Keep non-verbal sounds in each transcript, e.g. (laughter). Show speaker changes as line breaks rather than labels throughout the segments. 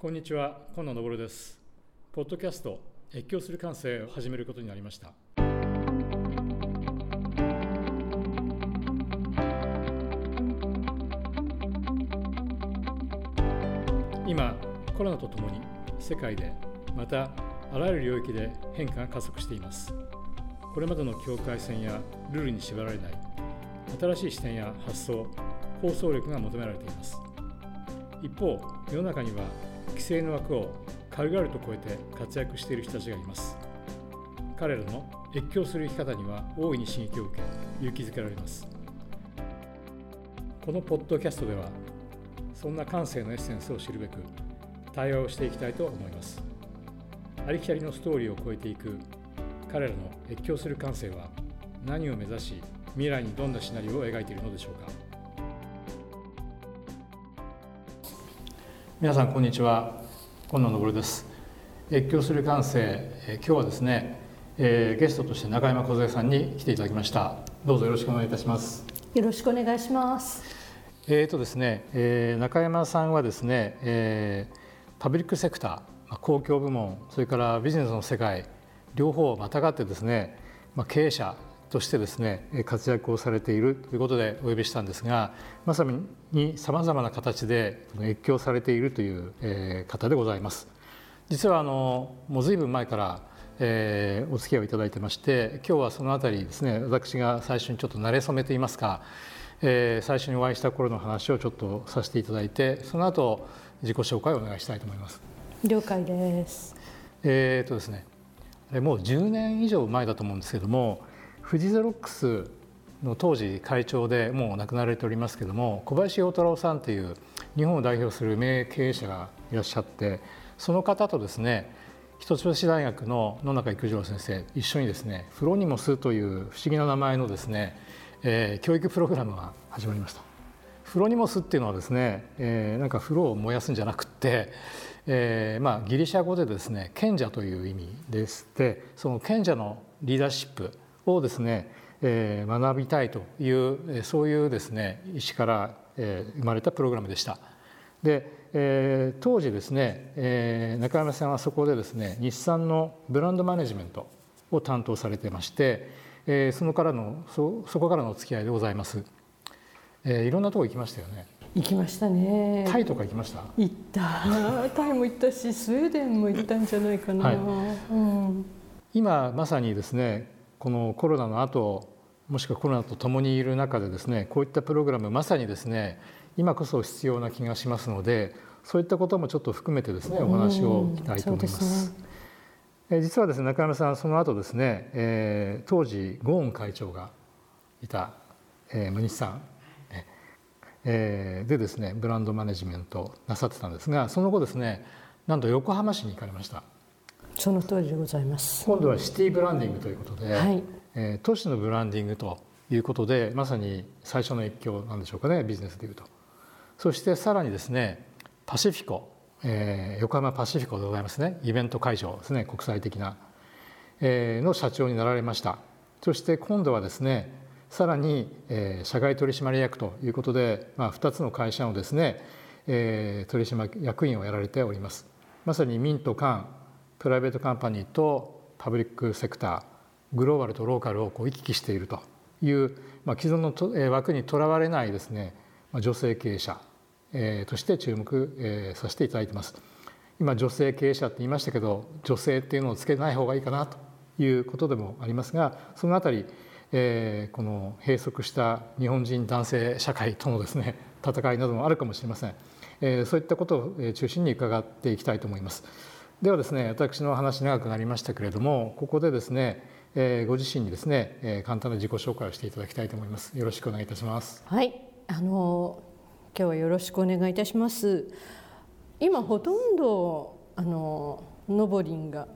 こんにちは、今野昇です。ポッドキャスト、越境する感性を始めることになりました。今、コロナとともに世界で、またあらゆる領域で変化が加速しています。これまでの境界線やルールに縛られない新しい視点や発想、構想力が求められています。一方、世の中には規制の枠を軽々と超えて活躍している人たちがいます。彼らの越境する生き方には大いに刺激を受け勇気づけられます。このポッドキャストではそんな感性のエッセンスを知るべく対話をしていきたいと思います。ありきたりのストーリーを超えていく彼らの越境する感性は何を目指し未来にどんなシナリオを描いているのでしょうか。皆さんこんにちは。今野昇です。越境する感性、え今日はですね、えー、ゲストとして中山梢さんに来ていただきました。どうぞよろしくお願いいたします。
よろしくお願いします。
えーとですね、えー、中山さんはですね、えー、パブリックセクター公共部門それからビジネスの世界両方をまたがってですね、まあ、経営者としてですね活躍をされているということでお呼びしたんですがまさにさまざまな形で越境されているという方でございます。実はあのもう随分前からえー、お付き合いをいただいてまして今日はその辺りですね私が最初にちょっと慣れ初めといいますか、えー、最初にお会いした頃の話をちょっとさせていただいてその後自己紹介をお願いしたいと思います。
了解です。
えー、とですねもう10年以上前だと思うんですけども富士ゼロックスの当時会長でもう亡くなられておりますけども小林陽太郎さんという日本を代表する名経営者がいらっしゃってその方とですね一橋大学の野中育次郎先生一緒にですねフロニモスという不思議な名前のですね、えー、教育プログラムが始まりました。フロニモスっていうのはですね、えー、なんか風呂を燃やすんじゃなくって、えー、まあギリシャ語でですね賢者という意味でしてその賢者のリーダーシップをですね、えー、学びたいというそういうですね意思から、えー、生まれたプログラムでした。で、えー、当時ですね、えー、中山さんはそこでですね日産のブランドマネジメントを担当されてまして、えー、そのからのそそこからのお付き合いでございます。えー、いろんなとこ行きましたよね。
行きましたね。
タイとか行きました？
行った。(laughs) タイも行ったし、スウェーデンも行ったんじゃないかな。はいうん、
今まさにですね、このコロナの後もしくはコロナと共にいる中でですねこういったプログラムまさにですね今こそ必要な気がしますのでそういったこともちょっと含めてですねお話を聞きたいと思います。え実はですね中山さんその後ですね、えー、当時ゴーン会長がいた、えー、ムニさん、えー、でですねブランドマネジメントなさってたんですがその後ですねなんと横浜市に行かれました。
その通りでございます。
今度はシティブランディングということで、はい。えー、都市のブランディングということでまさに最初の一強なんでしょうかねビジネスでいうと。そしてさらにですねパシフィコ、えー、横浜パシフィコでございますね。イベント会場ですね国際的な、えー、の社長になられました。そして今度はですねさらに、えー、社外取締役ということで、まあ、2つの会社のですね、えー、取締役員をやられております。まさに民と官プライベートカンパニーとパブリックセクターグローバルとローカルをこう行き来しているという、まあ、既存の枠にとらわれないですね女性経営者として注目させていただいてます。今女性経営者って言いましたけど女性っていうのをつけない方がいいかなということでもありますがそのあたり、えー、この閉塞した日本人男性社会とのですね戦いなどもあるかもしれません、えー、そういったことを中心に伺っていきたいと思います。ではですね私の話長くなりましたけれどもここでですね、えー、ご自身にですね、えー、簡単な自己紹介をしていただきたいと思います。よろしくお願いいたします。
はい。あの今日はよろしくお願いいたします。今ほとんどあののぼりんが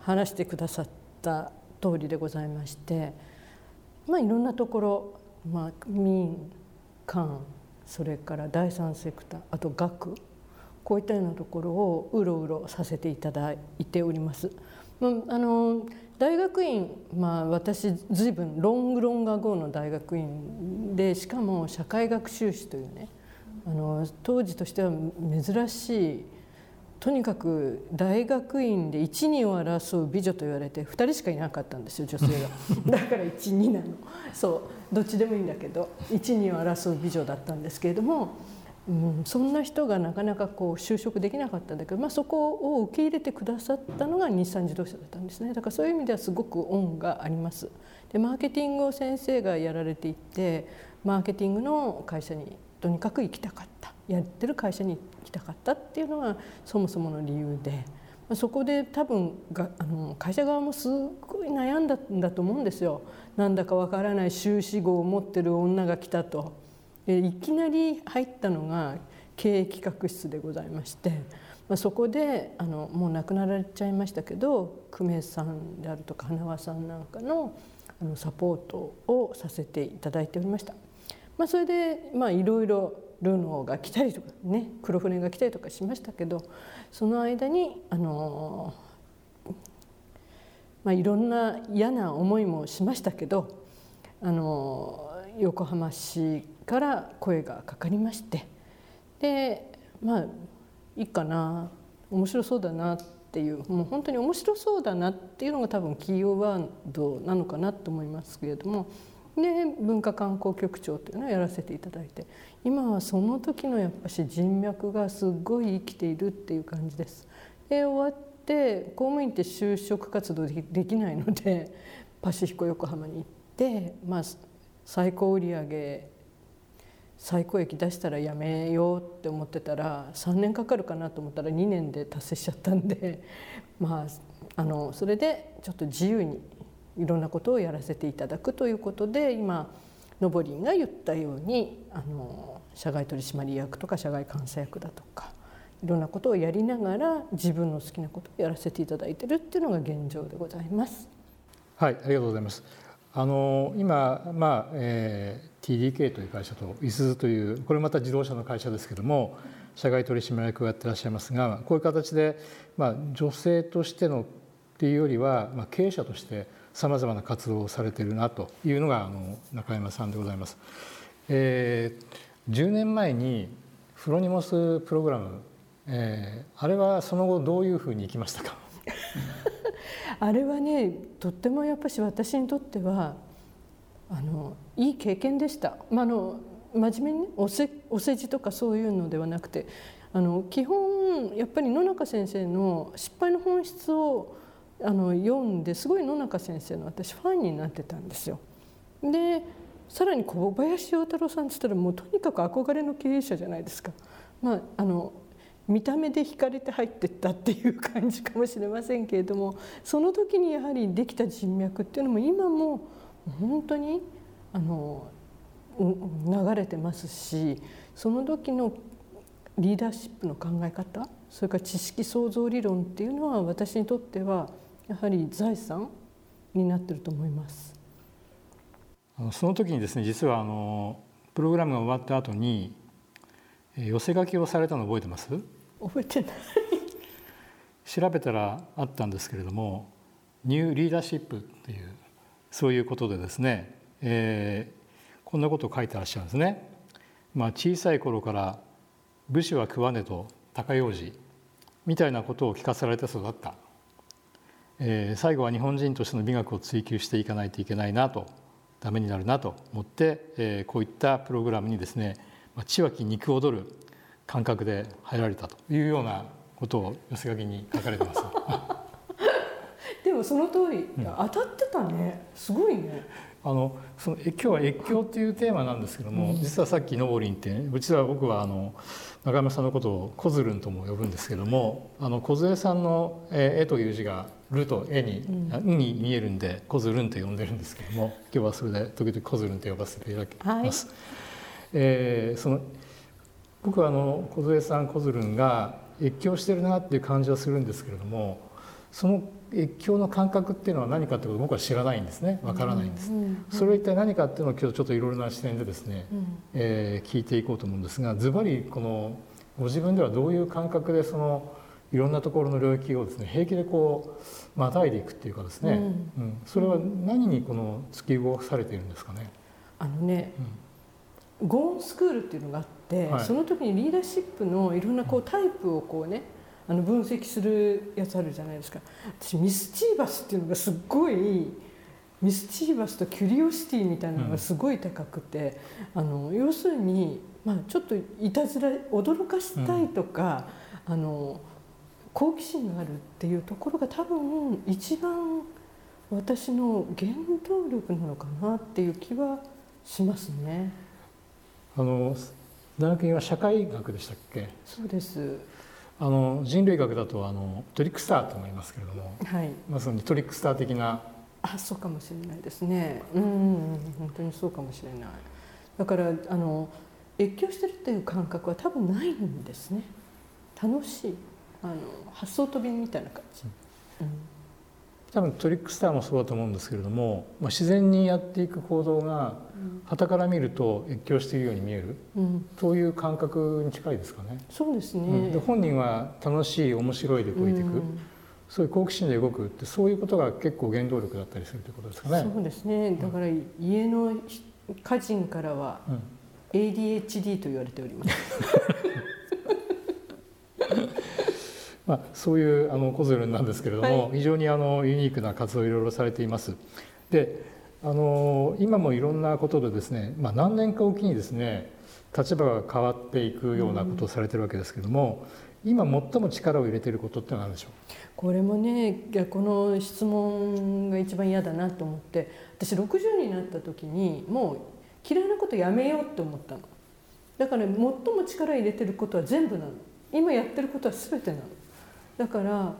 話してくださった通りでございましてまあいろんなところ、まあ、民間それから第三セクターあと学こういったようなところをうろうろさせていただいております。あの大学院、まあ、私随分ロングロンガーの大学院でしかも社会学修士というねあの当時としては珍しいとにかく大学院で一二を争う美女と言われて2人しかいなかったんですよ女性が (laughs) だから一二なのそうどっちでもいいんだけど一二を争う美女だったんですけれども、うん、そんな人がなかなかこう就職できなかったんだけど、まあ、そこを受け入れてくださったのが日産自動車だったんですねだからそういう意味ではすごく恩があります。でマーケティングを先生がやられていてマーケティングの会社にとにかく行きたかったやってる会社に行きたかったっていうのがそもそもの理由でそこで多分があの会社側もすごい悩んだんだと思うんですよ。なんだかわからない修士号を持ってる女が来たといきなり入ったのが経営企画室でございまして、まあ、そこであのもう亡くなられちゃいましたけど久米さんであるとか花輪さんなんかのあのサポートをさせていただいておりました。まあ、それでまあいろいろルノーが来たりとかね黒船が来たりとかしましたけどその間にあの、まあ、いろんな嫌な思いもしましたけどあの横浜市から声がかかりましてでまあいいかな面白そうだなっていうもう本当に面白そうだなっていうのが多分キーワードなのかなと思いますけれどもで文化観光局長というのをやらせていただいて今はその時のやっぱし人脈がすごい生きているっていう感じです。で終わって公務員って就職活動できないのでパシフィコ横浜に行って、まあ、最高売上最高益出したらやめようって思ってたら3年かかるかなと思ったら2年で達成しちゃったんで (laughs) まああのそれでちょっと自由にいろんなことをやらせていただくということで今のぼりんが言ったようにあの社外取締役とか社外監査役だとかいろんなことをやりながら自分の好きなことをやらせていただいてるっていうのが現状でございます。
はい、ありがとうございます。あの今、まあえー、TDK という会社といすゞというこれまた自動車の会社ですけども社外取締役をやってらっしゃいますがこういう形で、まあ、女性としてのっていうよりは、まあ、経営者としてさまざまな活動をされているなというのがあの中山さんでございます。えー、10年前にフロニモスプログラム、えー、あれはその後どういうふうにいきましたか？(laughs)
あれはねとってもやっぱし私にとってはあのいい経験でした。まあ、あの真面目に、ね、おせお世辞とかそういうのではなくてあの基本やっぱり野中先生の失敗の本質をあの読んですごい野中先生の私ファンになってたんですよ。でさらに小林洋太郎さんっつったらもうとにかく憧れの経営者じゃないですか。まあ、あの見た目で惹かれて入ってったっていう感じかもしれませんけれどもその時にやはりできた人脈っていうのも今も本当にあの流れてますしその時のリーダーシップの考え方それから知識創造理論っていうのは私にとってはやはり財産になってると思います。
その時にですね実はあのプログラムが終わった後に寄せ書きをされたの覚えてます？
覚えてない
調べたらあったんですけれどもニューリーダーシップっていうそういうことでですね、えー、こんなことを書いてらっしゃるんですね。まあ、小さい頃から武士は食わねと高用事みたいなことを聞かされて育ったえー、最後は日本人としての美学を追求していかないといけないなとダメになるなと思って、えー、こういったプログラムにですね血湧き肉躍る感覚で入られたというようなことを寄せ書きに書かれてます。
でもその通り、うん、当たってたね。すごいね。
あのその今日は越境っていうテーマなんですけども、うん、実はさっきのぼりんってうちは僕はあの中山さんのことをコズルンとも呼ぶんですけどもあの梢さんの絵という字が「る」と「絵に「うん」に見えるんでコズルンと呼んでるんですけども今日はそれで時々コズルンと呼ばせていただきます。はい、えー、その僕はあの梢さんコズルンが越境してるなっていう感じはするんですけれどもその越境の感覚っていうのは何かってことを僕は知らないんですね。わからないんです、それは一体何かっていうのを今日ちょっといろいろな視点でですね、うん、えー、聞いていこうと思うんですがズバリこのご自分ではどういう感覚でそのいろんなところの領域をですね平気でこうまたいでいくっていうかですね、うん、うん、それは何にこの突き動かされているんですかね？
あのね、うん、ゴーンスクールっていうのがあって、はい、その時にリーダーシップのいろんなこうタイプをこうねあの分析するやつあるじゃないですか。私ミスチーバスっていうのがすっごいミスチーバスとキュリオシティみたいなのがすごい高くて、うん、あの要するに、まあ、ちょっといたずら驚かしたいとか、うん、あの好奇心があるっていうところが多分一番私の原動力なのかなっていう気はしますね。
あの大学院は社会学でしたっけ？
そうです
あの人類学だとあのトリックスターと思いますけれども、
はい、
まさにトリックスター的な
あそうかもしれないですね。うん本当にそうかもしれない。だからあの越境してるっていう感覚は多分ないんですね。楽しい。あの発想飛びみたいな感じ、うん
多分トリックスターもそうだと思うんですけれども、まあ、自然にやっていく行動が傍から見ると越境しているように見える、うん、そういう感覚に近いですかね。
そうですね、
うん、で本人は楽しい面白いで動いていく、うん、そういう好奇心で動くってそういうことが結構原動力だったりするということですかね。
そうですね。だから家の家人からは ADHD と言われております。(laughs)
まあ、そういうあのコズルなんですけれども、はい、非常にあのユニークな活動をいろいろされています。であの今もいろんなことでですね、まあ、何年かおきにですね立場が変わっていくようなことをされてるわけですけれども、うん、今最も力を入れていることって何でしょう？
これもねこの質問が一番嫌だなと思って私60になった時にもう嫌いなことやめようって思ったの。だから、最も力入れてることは全部なの。今やってることは全てなのだから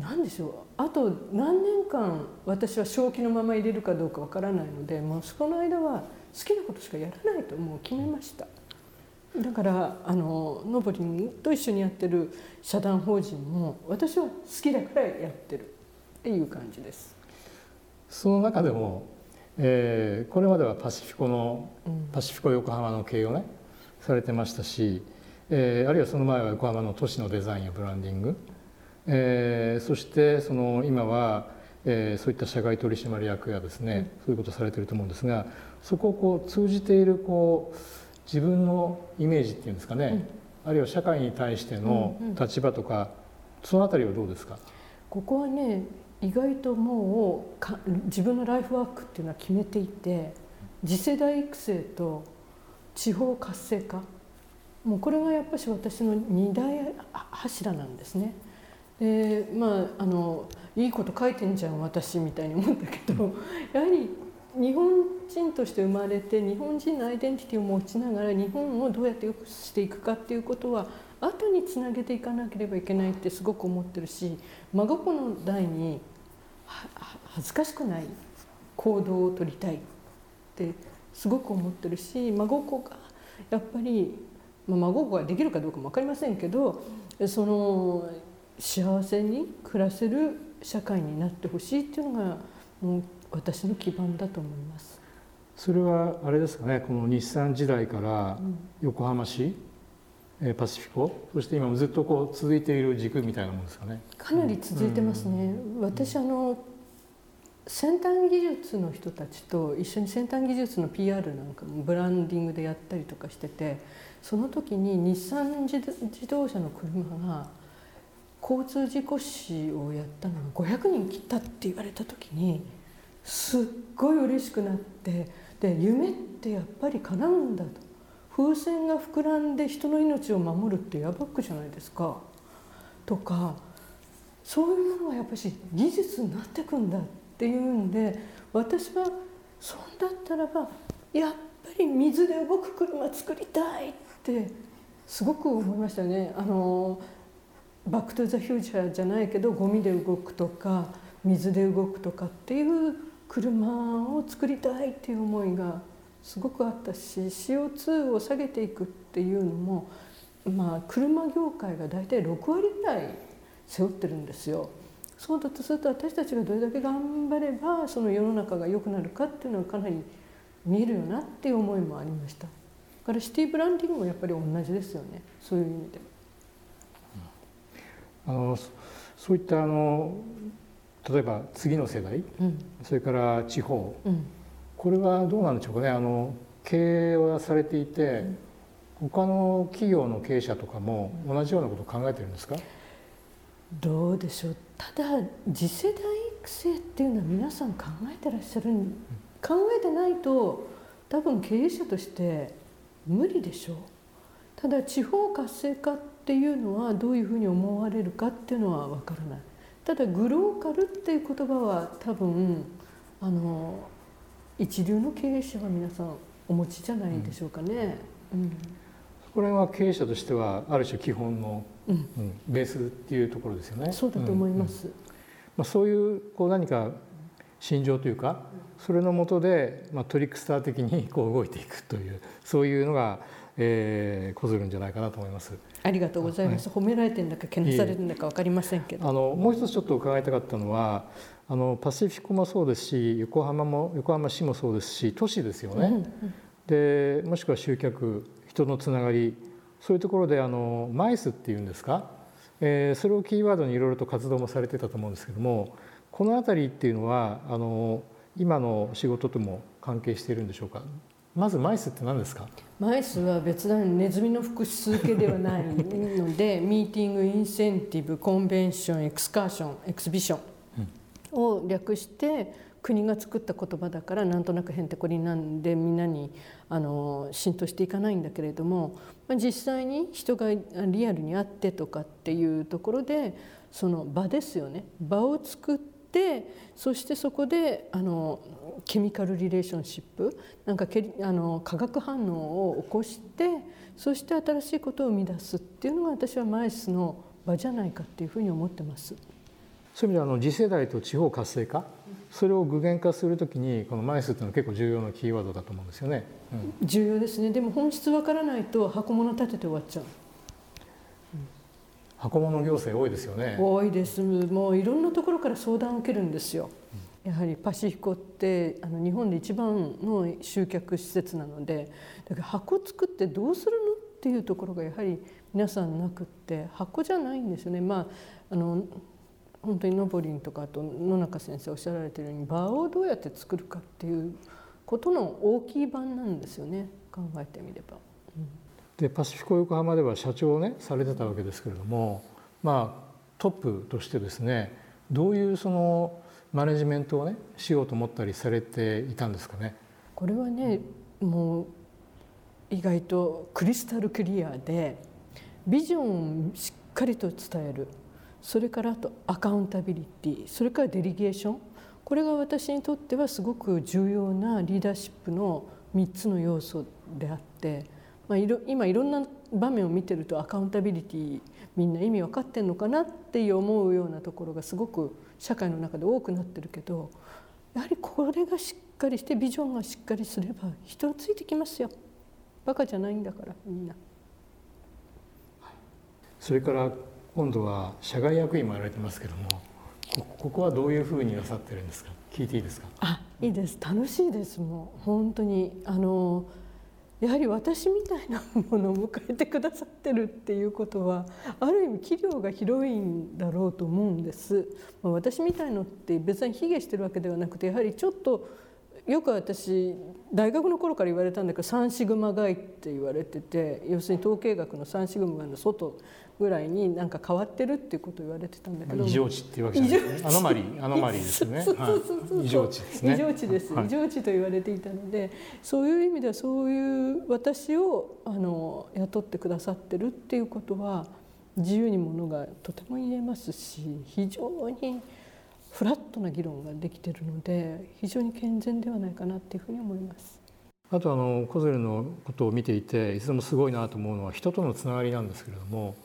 何でしょうあと何年間私は正気のまま入れるかどうかわからないのでもうその間は好きなことしかやらないともう決めました。だからあののぼりんと一緒にやってる社団法人も私は好きだからやってるっていう感じです。
その中でも、えー、これまではパシフィコの、パシフィコ横浜の経営をねされてましたしえー、あるいはその前は横浜の都市のデザインやブランディング、えー、そしてその今は、えー、そういった社外取締役やですね、うん、そういうことされてると思うんですがそこをこう通じているこう自分のイメージっていうんですかね、うん、あるいは社会に対しての立場とか、うんうん、その辺りはどうですか？
ここはね意外ともうか自分のライフワークっていうのは決めていて次世代育成と地方活性化もうこれがやっぱし私の二大柱なんですね。でまああのいいこと書いてんじゃん私みたいに思ったけど (laughs) やはり日本人として生まれて日本人のアイデンティティを持ちながら日本をどうやって良くしていくかっていうことは後につなげていかなければいけないってすごく思ってるし孫子の代に恥ずかしくない行動をとりたいってすごく思ってるし孫子がやっぱりまあ、孫ができるかどうかも分かりませんけどその幸せに暮らせる社会になってほしいっていうのがもう私の基盤だと思います。
それはあれですかねこの日産時代から横浜市、うん、パシフィコそして今もずっとこう続いている軸みたいなものですかね。
かなり続いてますね。うん、私あの先端技術の人たちと一緒に先端技術の PR なんかもブランディングでやったりとかしててその時に日産自動車の車が交通事故死をやったのが500人切ったって言われた時にすっごい嬉しくなってで夢ってやっぱり叶うんだと。風船が膨らんで人の命を守るってヤバックじゃないですか。とかそういうものがやっぱり技術になってくんだっていうんで私はそんだったらばやっぱり水で動く車作りたいってすごく思いましたね。あのバック・トゥ・ザ・フューチャーじゃないけどゴミで動くとか水で動くとかっていう車を作りたいっていう思いがすごくあったし CO2 を下げていくっていうのも、まあ、車業界が大体6割ぐらい背負ってるんですよ。そうだとすると私たちがどれだけ頑張ればその世の中が良くなるかっていうのはかなり見えるよなっていう思いもありました。からシティブランディングもやっぱり同じですよね。そういう意味で。
あのそういったあの例えば次の世代、うん、それから地方、うん、これはどうなんでしょうかね。あの経営はされていて、うん、他の企業の経営者とかも同じようなことを考えてるんですか？
どうでしょう。ただ次世代育成っていうのは皆さん考えてらっしゃる考えてないと多分経営者として無理でしょ？うただ地方活性化っていうのはどういうふうに思われるかっていうのは分からない。ただグローカルっていう言葉は多分あの一流の経営者は皆さんお持ちじゃないでしょうかね。うん、うん、
これは経営者としてはある種基本の、うん、うん、ベースっていうところですよね。
そうだと思います。うん、
まあ、そういうこう何か心情というかそれのもとで、まあ、トリックスター的に (laughs) こう動いていくというそういうのが、えー、こずるんじゃないかなと思います。
ありがとうございます。はい、褒められてるんだかけなされるんだかわかりませんけど。
あのもう一つちょっと伺いたかったのはあのパシフィコもそうですし横浜も横浜市もそうですし都市ですよね。うんうん、でもしくは集客人のつながりそういうところであのマイスっていうんですか、えー、それをキーワードにいろいろと活動もされてたと思うんですけどもこの辺りっていうのはあの今の仕事とも関係しているんでしょうか？まず MICE って何ですか？
MICE は別段ネズミの複数形ではないので Meeting (laughs) Incentive Convention Excursion Exhibition を略して国が作った言葉だからなんとなくへんてこりなんでみんなにあの浸透していかないんだけれども、まあ、実際に人がリアルに会ってとかっていうところでその場ですよね。場を作っそしてそこであのケミカルリレーションシップなんかけあの化学反応を起こしてそして新しいことを生み出すっていうのが私はマイスの場じゃないかっていうふうに思ってます。
そういう意味であの次世代と地方活性化それを具現化するときにこのマイスっていうのは結構重要なキーワードだと思うんですよね。
うん、重要ですねでも本質わからないと箱物立てて終わっちゃう。
箱物行政多いですよね。
多いです。もういろんなところから相談を受けるんですよ。やはりパシフィコってあの日本で一番の集客施設なのでだから箱作ってどうするのっていうところがやはり皆さんなくって箱じゃないんですよね。まああの本当にのぼりんとかあと野中先生おっしゃられてるように場をどうやって作るかっていうことの大きい版なんですよね考えてみれば。
うん、でパシフィコ横浜では社長をねされてたわけですけれどもまあトップとしてですねどういうそのマネジメントをねしようと思ったりされていたんですかね？
これはねもう意外とクリスタルクリアでビジョンをしっかりと伝える。それからあとアカウンタビリティ。それからデリゲーション。これが私にとってはすごく重要なリーダーシップの3つの要素であって、まあ、いろ今いろんな場面を見てるとアカウンタビリティみんな意味分かってんのかなって思うようなところがすごく社会の中で多くなってるけどやはりこれがしっかりしてビジョンがしっかりすれば人はついてきますよ。バカじゃないんだからみんな。
それから今度は社外役員もやられてますけどもここはどういうふうになさってるんですか？聞いていいですか？
あいいです。楽しいです。もう本当に。あのやはり私みたいなものを迎えてくださってるっていうことはある意味器量が広いんだろうと思うんです。私みたいのって別に卑下してるわけではなくてやはりちょっとよく私大学の頃から言われたんだけど三シグマ外って言われてて要するに統計学の三シグマの外ぐらいになんか変わってるっていうことを言われてたんだけど
異常値っていうわけじゃない。アノマリーアノマリーですね。異常値ですね。
異常値です、はい、異常値と言われていたのでそういう意味ではそういう私をあの雇ってくださってるっていうことは自由にものがとても言えますし非常にフラットな議論ができているので非常に健全ではないかなっていうふうに思います。
あとあのコゼルのことを見ていていつでもすごいなと思うのは人とのつながりなんですけれども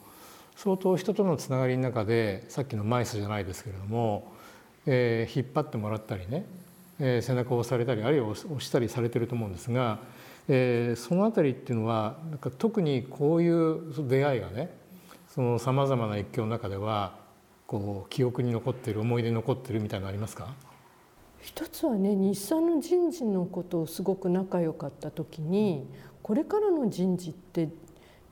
相当人とのつながりの中でさっきのマイスじゃないですけれども、えー、引っ張ってもらったりね、えー、背中を押されたりあるいは押したりされてると思うんですが、えー、その辺りっていうのはなんか特にこういう出会いがねさまざまな一挙の中ではこう記憶に残ってる思い出残ってるみたいなのありますか？
一つはね日産の人事のことをすごく仲良かった時にこれからの人事って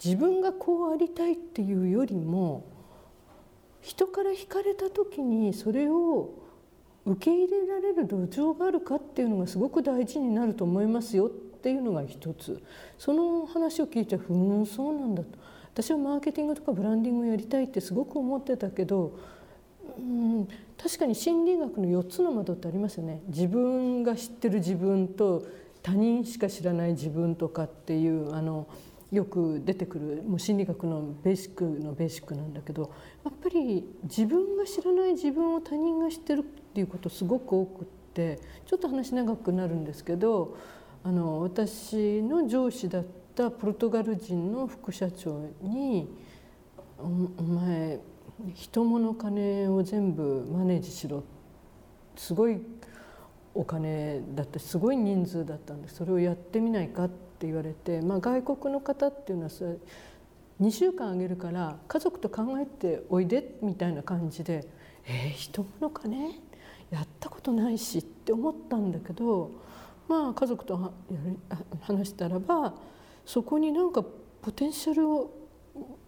自分がこうありたいっていうよりも人から惹かれた時にそれを受け入れられる土壌があるかっていうのがすごく大事になると思いますよっていうのが一つ。その話を聞いてふんそうなんだと。私はマーケティングとかブランディングをやりたいってすごく思ってたけど、うん、確かに心理学の4つの窓ってありますよね。自分が知ってる自分と他人しか知らない自分とかっていうあのよく出てくるもう心理学のベーシックのベーシックなんだけどやっぱり自分が知らない自分を他人が知ってるっていうことすごく多くってちょっと話長くなるんですけどあの私の上司だったポルトガル人の副社長に「お前人物金を全部マネージしろ」すごいお金だってすごい人数だったんでそれをやってみないかって言われて、まあ、外国の方っていうのはそれ2週間あげるから家族と考えておいでみたいな感じで「えー、人物かねやったことないし」って思ったんだけどまあ家族と話したらばそこになんかポテンシャルを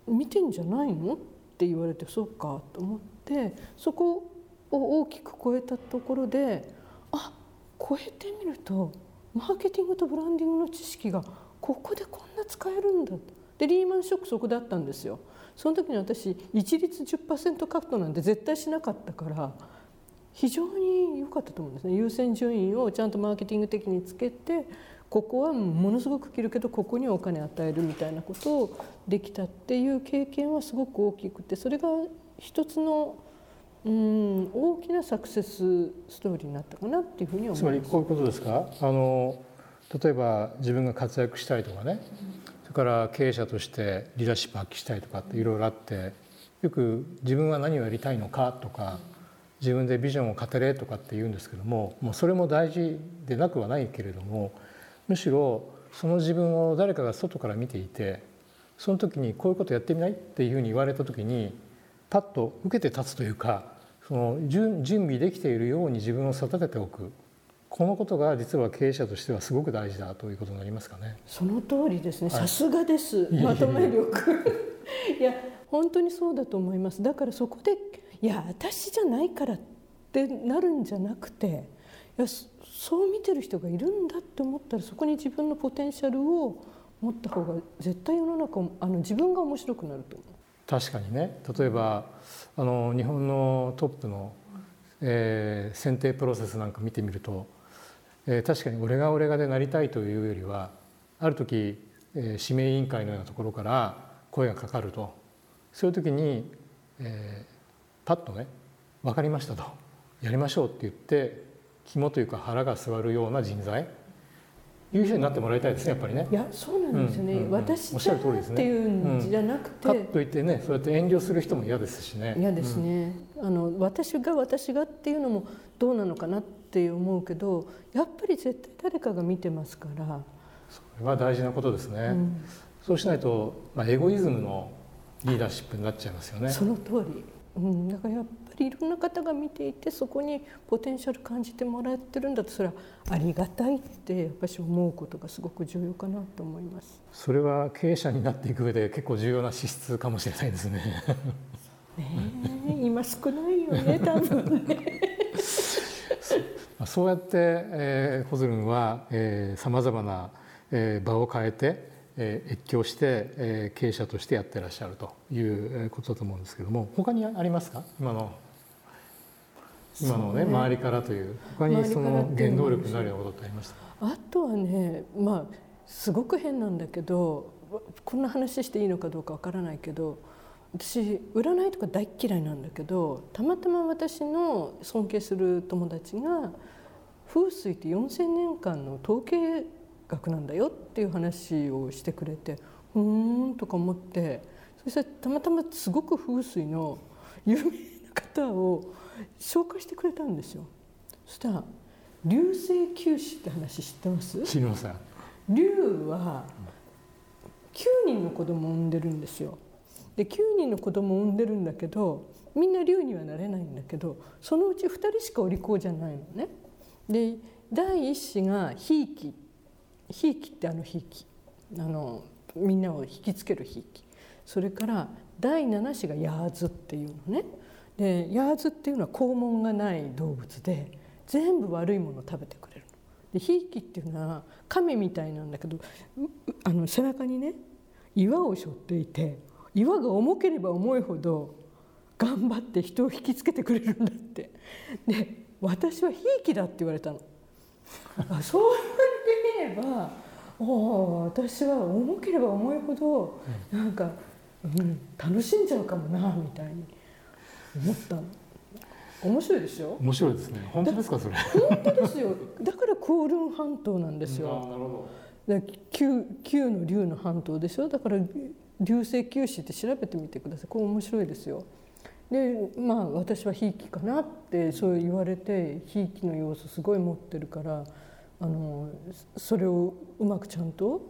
見てんじゃないの？って言われてそうかと思ってそこを大きく超えたところであ超えてみるとマーケティングとブランディングの知識がここでこんな使えるんだ。でリーマンショックそこだったんですよ。その時に私一律10%カットなんて絶対しなかったから非常に良かったと思うんですね。優先順位をちゃんとマーケティング的につけてここはものすごく切るけどここにお金与えるみたいなことをできたっていう経験はすごく大きくてそれが一つのうん大きなサクセスストーリーになったかなっていうふうに思います。
つまりこういうことですか？あの例えば自分が活躍したいとかね、それから経営者としてリーダーシップ発揮したいとかっていろいろあってよく自分は何をやりたいのかとか自分でビジョンを語れとかって言うんですけどももうそれも大事でなくはないけれどもむしろその自分を誰かが外から見ていてその時にこういうことやってみないっていうふうに言われた時にパッと受けて立つというかその準備できているように自分を育てておくこのことが実は経営者としてはすごく大事だということになりますかね。
その通りですね。さすがです。まとめ力。(laughs) いや本当にそうだと思います。だからそこでいや私じゃないからってなるんじゃなくていやそう見てる人がいるんだって思ったらそこに自分のポテンシャルを持った方が絶対世の中あの自分が面白くなると思う。
確かにね。例えばあの日本のトップの、えー、選定プロセスなんか見てみると、えー、確かに俺が俺がでなりたいというよりはある時、えー、指名委員会のようなところから声がかかると。そういう時に、えー、パッとね「分かりました」と「やりましょう」って言って肝というか腹が据わるような人材？いう人になってもらいたいですねやっぱりね。
いやそうなんですよね。うんうんうん、私だっていうんじゃなくて、
うん、かといってねそうやって遠慮する人も嫌ですしね。
嫌ですね。うん、あの私が私がっていうのもどうなのかなって思うけどやっぱり絶対誰かが見てますから。
それは大事なことですね。うん、そうしないとまあエゴイズムのリーダーシップになっちゃいますよね。
その通り。うん、だからやっりいろんな方が見ていてそこにポテンシャル感じてもらってるんだとそれはありがたいってやっぱり思うことがすごく重要かなと思います。
それは経営者になっていく上で結構重要な資質かもしれないですね。
ね今少ないよね多分ね。(laughs)
そうやって、えー、ホズルンはさまざまな、えー、場を変えてえ越境して、え経営者としてやってらっしゃるということだと思うんですけども他にありますか？今の今のね、ね、周りからという他にその原動力になるようなことってありました。
あとはねまあすごく変なんだけどこんな話していいのかどうかわからないけど私占いとか大嫌いなんだけどたまたま私の尊敬する友達が風水って4,000年間の統計学なんだよっていう話をしてくれてふーんとか思ってそしたらたまたますごく風水の有名な方を紹介してくれたんですよ。そしたら流星球子って話知ってます？
知りません。
竜は9人の子供を産んでるんですよ。で9人の子供を産んでるんだけどみんな竜にはなれないんだけどそのうち2人しかお利口じゃないのね。で第一子がひいき。ひいきってあのひいき。あのみんなを引きつけるひいき。それから第七子がヤーズっていうのねでヤーズっていうのは肛門がない動物で全部悪いものを食べてくれる。でひいきっていうのは亀みたいなんだけどあの背中にね岩を背負っていて岩が重ければ重いほど頑張って人を引きつけてくれるんだって。で私はひいきだって言われたの。あそう言われてみればお私は重ければ重いほどなんか、うん、楽しんじゃうかもなみたいに。思った。の面白いでしょ？
面白いですね。本当ですかそれ？
本当ですよ。だからコールン半島なんですよ。なるほど。九九の竜の半島でしょ？だから流星九死って調べてみてください。これ面白いですよ。でまあ私はひいきかなってそう言われてひいきの要素すごい持ってるからあのそれをうまくちゃんと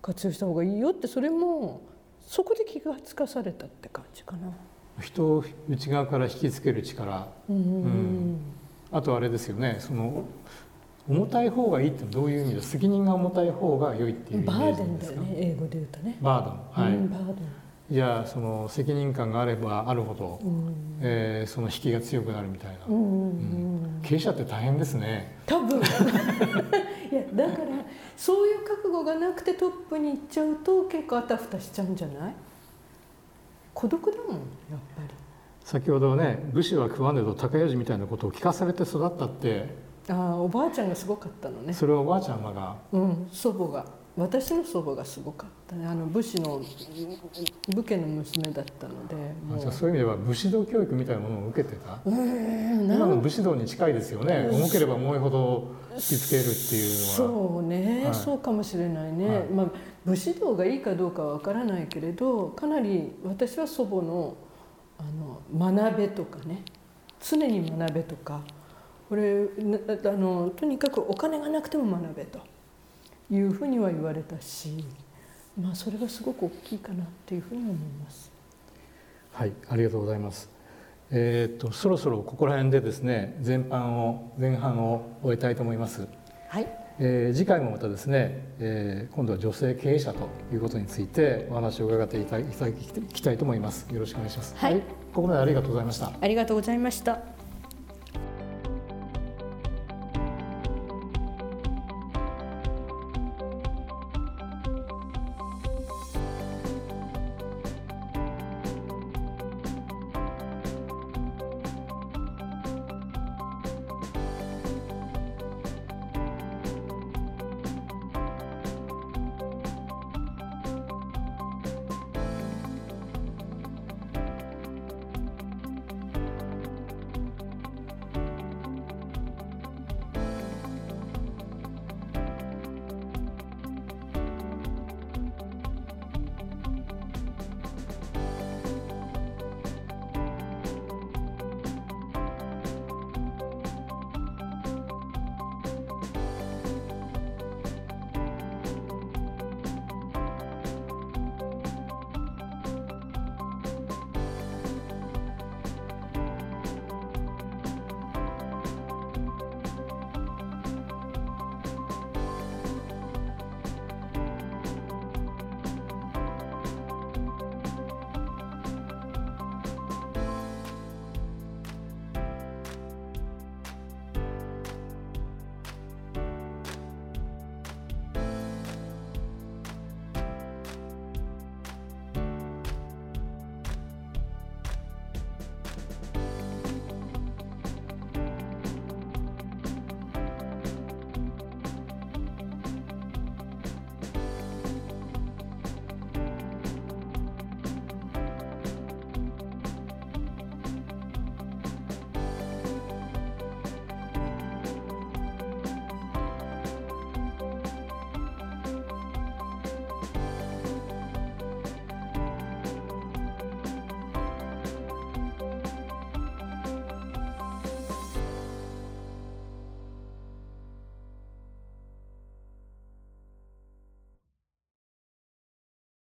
活用した方がいいよってそれもそこで気がつかされたって感じかな。
人を内側から引きつける力、うん、うん、あとあれですよね。その重たい方がいいってどういう意味で責任が重たい方が良いっていうイメージですか？バーデンだよね
英語で言うとね。
バードン。はい、うん、バードン。じゃあその責任感があればあるほど、うん、えー、その引きが強くなるみたいな、うんうん、経営者って大変ですね。
多分。いやだからそういう覚悟がなくてトップに行っちゃうと結構あたふたしちゃうんじゃない？孤独だもんやっぱり。
先ほどね武士は食わねど高じみたいなことを聞かされて育ったって。
ああおばあちゃんがすごかったのね。
それはおばあちゃんが。
うん祖母が私の祖母がすごかった。ねあの武士の武家の娘だったので
じゃあそういう意味では武士道教育みたいなものを受けてた？今の武士道に近いですよね。重ければ重いほど引きつけるっていう
のは。そうね、はい、そうかもしれないね、はい、まあ武士道がいいかどうかは分からないけれどかなり私は祖母のあの学べとかね。常に学べとか。これあのとにかくお金がなくても学べというふうには言われたし、まあ、それがすごく大きいかなっていうふうに思います。
はいありがとうございます。えー、っとそろそろここら辺でですね前半を前半を終えたいと思います。
はい。
えー、次回もまたですね、えー、今度は女性経営者ということについてお話を伺っていただきたいと思います。よろしくお願いします。
はい、はい、
ここまでありがとうございました。
ありがとうございました。